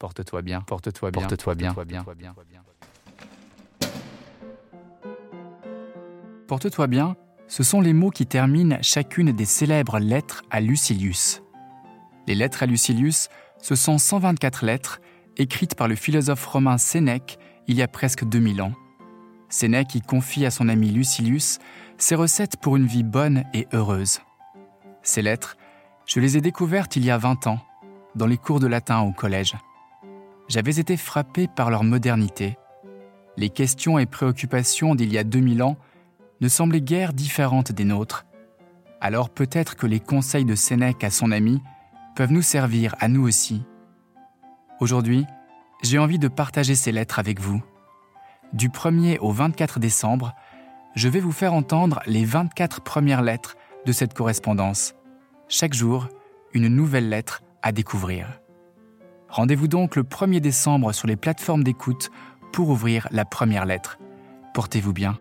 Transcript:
Porte-toi bien, porte-toi bien, porte-toi bien, porte-toi bien. Porte-toi bien, ce sont les mots qui terminent chacune des célèbres lettres à Lucilius. Les lettres à Lucilius, ce sont 124 lettres écrites par le philosophe romain Sénèque il y a presque 2000 ans. Sénèque y confie à son ami Lucilius ses recettes pour une vie bonne et heureuse. Ces lettres, je les ai découvertes il y a 20 ans, dans les cours de latin au collège. J'avais été frappé par leur modernité. Les questions et préoccupations d'il y a 2000 ans ne semblaient guère différentes des nôtres. Alors peut-être que les conseils de Sénèque à son ami peuvent nous servir à nous aussi. Aujourd'hui, j'ai envie de partager ces lettres avec vous. Du 1er au 24 décembre, je vais vous faire entendre les 24 premières lettres de cette correspondance. Chaque jour, une nouvelle lettre à découvrir. Rendez-vous donc le 1er décembre sur les plateformes d'écoute pour ouvrir la première lettre. Portez-vous bien.